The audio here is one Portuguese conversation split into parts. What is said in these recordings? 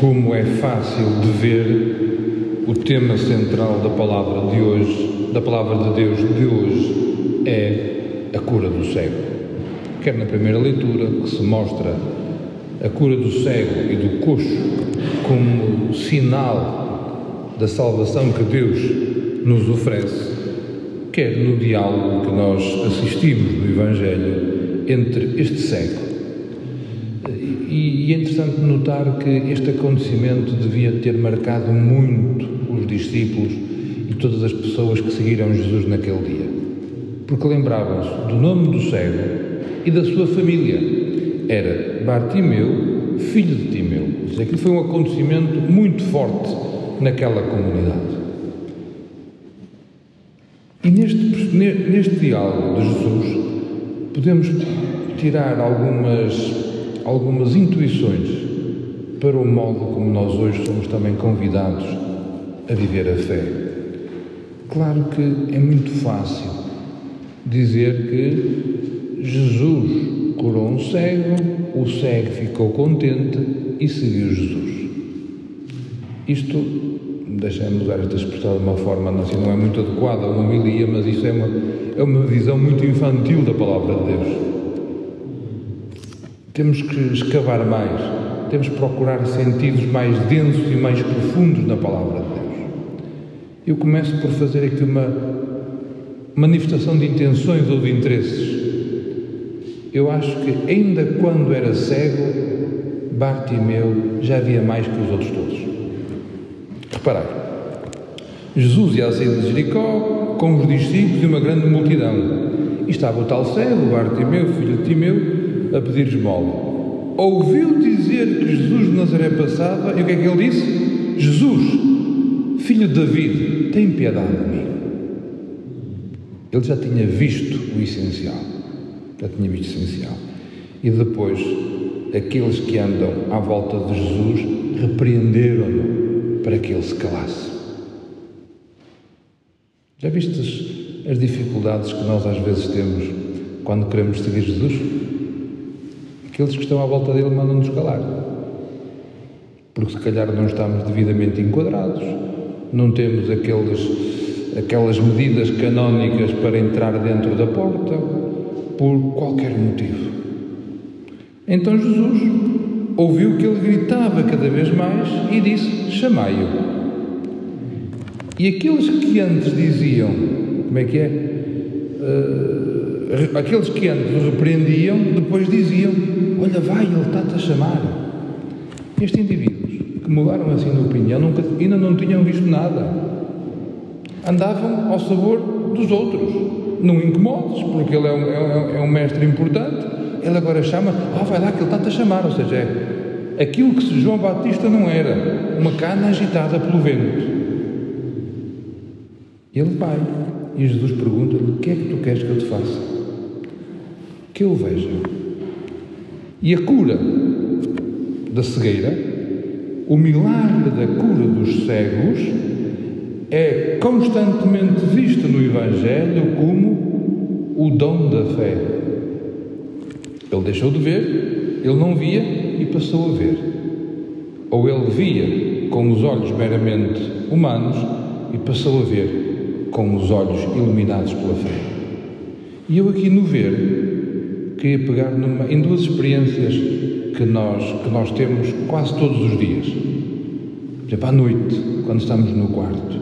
como é fácil de ver, o tema central da palavra de hoje, da palavra de Deus de hoje, é a cura do cego. Quer na primeira leitura, que se mostra a cura do cego e do coxo como sinal da salvação que Deus nos oferece, quer no diálogo que nós assistimos no Evangelho entre este cego e, é interessante notar que este acontecimento devia ter marcado muito os discípulos e todas as pessoas que seguiram Jesus naquele dia. Porque lembravam-se do nome do cego e da sua família. Era Bartimeu, filho de Timeu. Seja, aquilo foi um acontecimento muito forte naquela comunidade. E neste, neste diálogo de Jesus, podemos tirar algumas algumas intuições para o modo como nós hoje somos também convidados a viver a fé. Claro que é muito fácil dizer que Jesus curou um cego, o cego ficou contente e seguiu Jesus. Isto, deixamos usar esta expressão de uma forma assim, não é muito adequada uma homilia, mas isso é uma, é uma visão muito infantil da palavra de Deus. Temos que escavar mais, temos que procurar sentidos mais densos e mais profundos na palavra de Deus. Eu começo por fazer aqui uma manifestação de intenções ou de interesses. Eu acho que, ainda quando era cego, Bartimeu já havia mais que os outros todos. Reparai, Jesus ia sair de Jericó com os discípulos e uma grande multidão. E estava o tal cego, Bartimeu, filho de Timeu, a pedir esmola. Ouviu dizer que Jesus de Nazaré passava e o que é que ele disse? Jesus, filho de David, tem piedade de mim. Ele já tinha visto o essencial. Já tinha visto o essencial. E depois, aqueles que andam à volta de Jesus repreenderam-no para que ele se calasse. Já vistes as dificuldades que nós às vezes temos quando queremos seguir Jesus? Aqueles que estão à volta dele mandam-nos calar. Porque se calhar não estamos devidamente enquadrados, não temos aqueles, aquelas medidas canónicas para entrar dentro da porta, por qualquer motivo. Então Jesus ouviu que ele gritava cada vez mais e disse: Chamai-o. E aqueles que antes diziam, como é que é? Aqueles que antes o repreendiam, depois diziam: Olha, vai, ele está-te a chamar. Estes indivíduos que mudaram assim de opinião nunca, ainda não tinham visto nada. Andavam ao sabor dos outros. Não incomodes, porque ele é um, é, é um mestre importante. Ele agora chama, ah, oh, vai lá que ele está-te a chamar. Ou seja, é aquilo que João Batista não era, uma cana agitada pelo vento. Ele vai e Jesus pergunta-lhe: O que é que tu queres que eu te faça? Que eu veja. E a cura da cegueira, o milagre da cura dos cegos, é constantemente visto no Evangelho como o dom da fé. Ele deixou de ver, ele não via e passou a ver. Ou ele via com os olhos meramente humanos e passou a ver com os olhos iluminados pela fé. E eu aqui no ver queria pegar numa, em duas experiências que nós, que nós temos quase todos os dias. Por exemplo, à noite, quando estamos no quarto.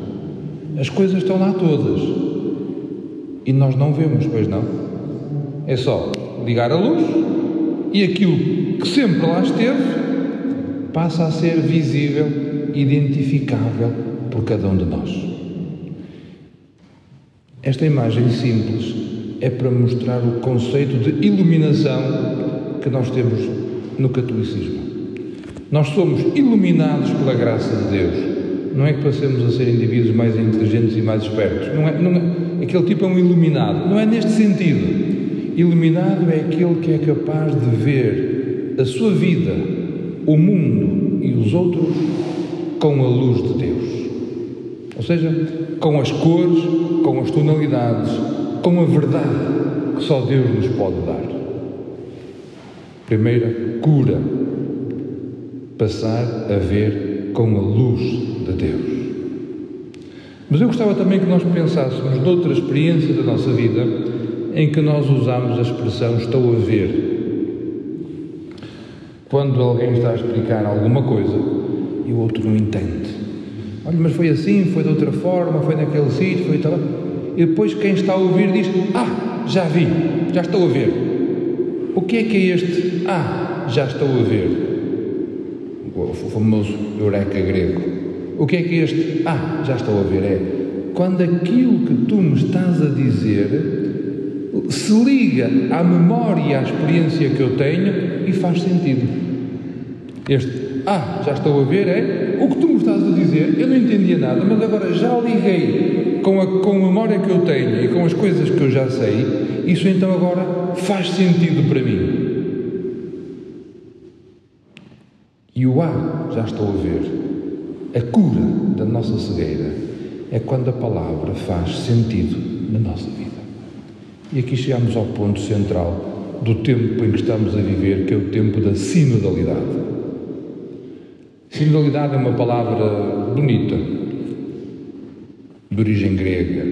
As coisas estão lá todas. E nós não vemos, pois não? É só ligar a luz e aquilo que sempre lá esteve passa a ser visível, identificável por cada um de nós. Esta imagem simples é para mostrar o conceito de iluminação que nós temos no catolicismo. Nós somos iluminados pela graça de Deus. Não é que passemos a ser indivíduos mais inteligentes e mais espertos. Não é, não é, aquele tipo é um iluminado. Não é neste sentido. Iluminado é aquele que é capaz de ver a sua vida, o mundo e os outros com a luz de Deus. Ou seja, com as cores, com as tonalidades, com a verdade que só Deus nos pode dar. Primeira, cura. passar a ver com a luz de Deus. Mas eu gostava também que nós pensássemos noutra experiência da nossa vida em que nós usamos a expressão estou a ver. Quando alguém está a explicar alguma coisa e o outro não entende. Olha, mas foi assim, foi de outra forma, foi naquele sítio, foi tal. E depois quem está a ouvir diz: Ah, já vi, já estou a ver. O que é que é este? Ah, já estou a ver. O famoso eureka grego. O que é que é este? Ah, já estou a ver. É quando aquilo que tu me estás a dizer se liga à memória e à experiência que eu tenho e faz sentido. Este, ah, já estou a ver, é o que tu me estás a dizer, eu não entendia nada, mas agora já liguei com a, com a memória que eu tenho e com as coisas que eu já sei, isso então agora faz sentido para mim. E o ah, já estou a ver, a cura da nossa cegueira é quando a palavra faz sentido na nossa vida. E aqui chegamos ao ponto central do tempo em que estamos a viver, que é o tempo da sinodalidade. Sinodalidade é uma palavra bonita, de origem grega.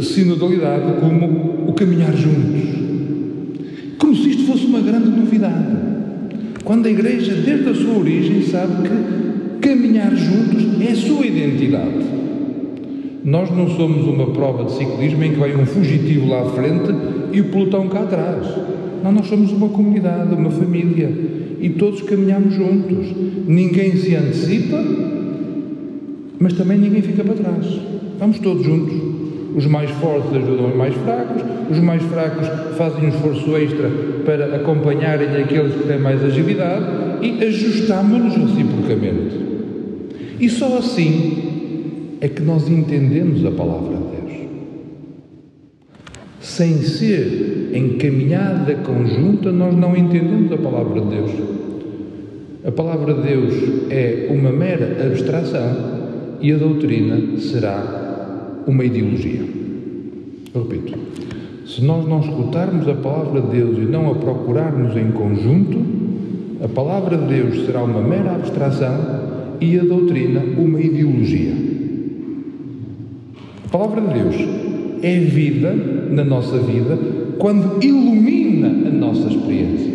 Sinodalidade como o caminhar juntos. Como se isto fosse uma grande novidade. Quando a Igreja, desde a sua origem, sabe que caminhar juntos é a sua identidade. Nós não somos uma prova de ciclismo em que vai um fugitivo lá à frente e o pelotão cá atrás. Não, nós somos uma comunidade, uma família e todos caminhamos juntos. Ninguém se antecipa, mas também ninguém fica para trás. Vamos todos juntos. Os mais fortes ajudam os mais fracos, os mais fracos fazem um esforço extra para acompanharem aqueles que têm mais agilidade e ajustamos-nos reciprocamente. E só assim é que nós entendemos a palavra. Sem ser encaminhada conjunta, nós não entendemos a palavra de Deus. A palavra de Deus é uma mera abstração e a doutrina será uma ideologia. Eu repito, se nós não escutarmos a palavra de Deus e não a procurarmos em conjunto, a palavra de Deus será uma mera abstração e a doutrina uma ideologia palavra de Deus é vida na nossa vida quando ilumina a nossa experiência.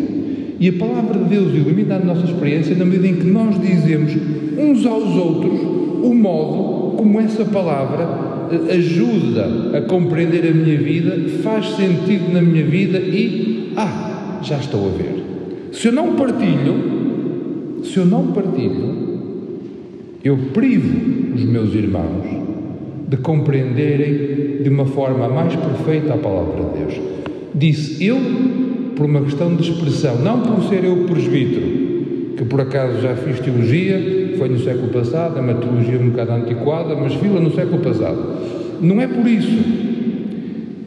E a palavra de Deus ilumina a nossa experiência na medida em que nós dizemos uns aos outros o modo como essa palavra eh, ajuda a compreender a minha vida, faz sentido na minha vida e, ah, já estou a ver. Se eu não partilho, se eu não partilho, eu privo os meus irmãos de compreenderem de uma forma mais perfeita a palavra de Deus. Disse eu, por uma questão de expressão, não por ser eu presbítero, que por acaso já fiz teologia, foi no século passado, é uma teologia um bocado antiquada, mas fila no século passado. Não é por isso.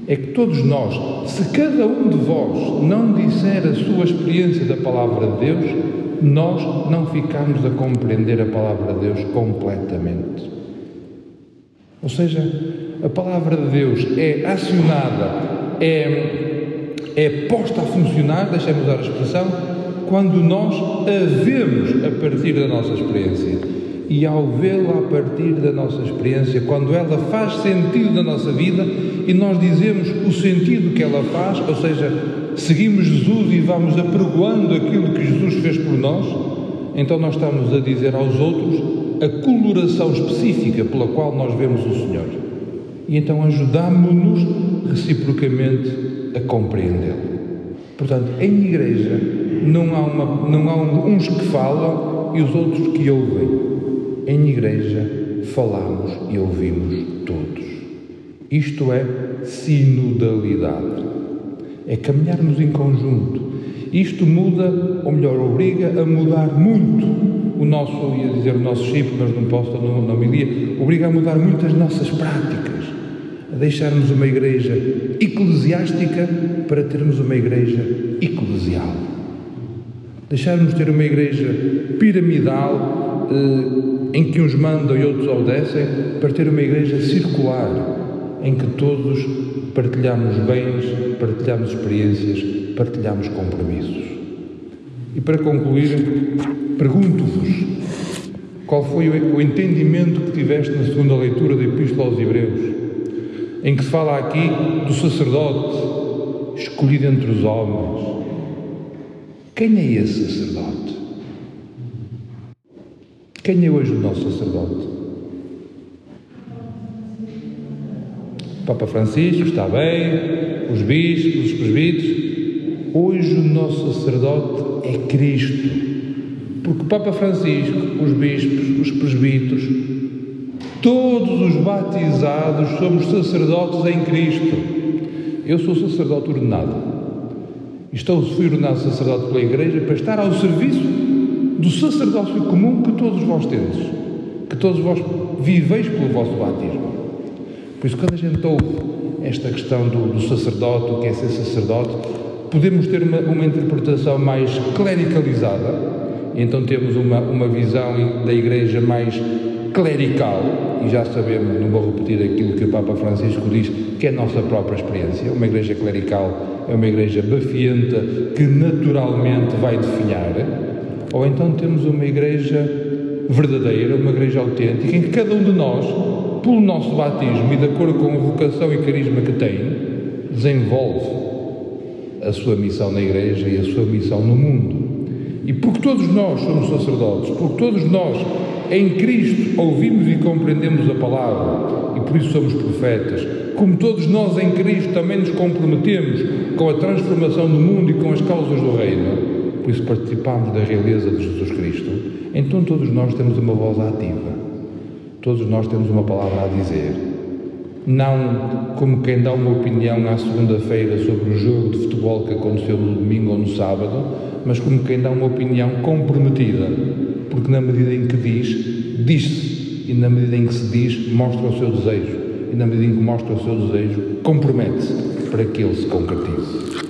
É que todos nós, se cada um de vós não disser a sua experiência da palavra de Deus, nós não ficamos a compreender a palavra de Deus completamente. Ou seja, a palavra de Deus é acionada, é, é posta a funcionar, deixemos usar a expressão, quando nós a vemos a partir da nossa experiência. E ao vê-la a partir da nossa experiência, quando ela faz sentido na nossa vida e nós dizemos o sentido que ela faz, ou seja, seguimos Jesus e vamos apregoando aquilo que Jesus fez por nós, então nós estamos a dizer aos outros a coloração específica pela qual nós vemos o Senhor. E então ajudamos-nos reciprocamente a compreendê-lo. Portanto, em igreja não há, uma, não há uns que falam e os outros que ouvem. Em igreja falamos e ouvimos todos. Isto é sinodalidade. É caminharmos em conjunto. Isto muda, ou melhor, obriga a mudar muito o nosso, ia dizer o nosso chip, mas não posso, não, não me lia, obriga a mudar muitas nossas práticas, a deixarmos uma igreja eclesiástica para termos uma igreja eclesial. Deixarmos de ter uma igreja piramidal eh, em que uns mandam e outros obedecem, para ter uma igreja circular em que todos partilhamos bens, partilhamos experiências, partilhamos compromissos. E para concluir, pergunto-vos: qual foi o entendimento que tiveste na segunda leitura da Epístola aos Hebreus, em que se fala aqui do sacerdote escolhido entre os homens? Quem é esse sacerdote? Quem é hoje o nosso sacerdote? Papa Francisco está bem, os bispos, os presbíteros. Hoje o nosso sacerdote é Cristo. Porque o Papa Francisco, os bispos, os presbíteros, todos os batizados somos sacerdotes em Cristo. Eu sou sacerdote ordenado. Estou fui ordenado sacerdote pela Igreja para estar ao serviço do sacerdócio comum que todos vós tendes, que todos vós viveis pelo vosso batismo. Por isso, quando a gente ouve esta questão do, do sacerdote, o que é ser sacerdote, podemos ter uma, uma interpretação mais clericalizada, então temos uma, uma visão da Igreja mais clerical, e já sabemos, não vou repetir aquilo que o Papa Francisco diz, que é a nossa própria experiência. Uma igreja clerical é uma igreja bafienta que naturalmente vai definhar, ou então temos uma igreja verdadeira, uma igreja autêntica, em que cada um de nós pelo nosso batismo e de acordo com a vocação e carisma que tem, desenvolve a sua missão na Igreja e a sua missão no mundo. E porque todos nós somos sacerdotes, porque todos nós em Cristo ouvimos e compreendemos a palavra e por isso somos profetas, como todos nós em Cristo também nos comprometemos com a transformação do mundo e com as causas do reino, por isso participamos da realeza de Jesus Cristo, então todos nós temos uma voz ativa. Todos nós temos uma palavra a dizer. Não como quem dá uma opinião à segunda-feira sobre o jogo de futebol que aconteceu no domingo ou no sábado, mas como quem dá uma opinião comprometida, porque na medida em que diz, diz-se, e na medida em que se diz, mostra o seu desejo, e na medida em que mostra o seu desejo, compromete-se para que ele se concretize.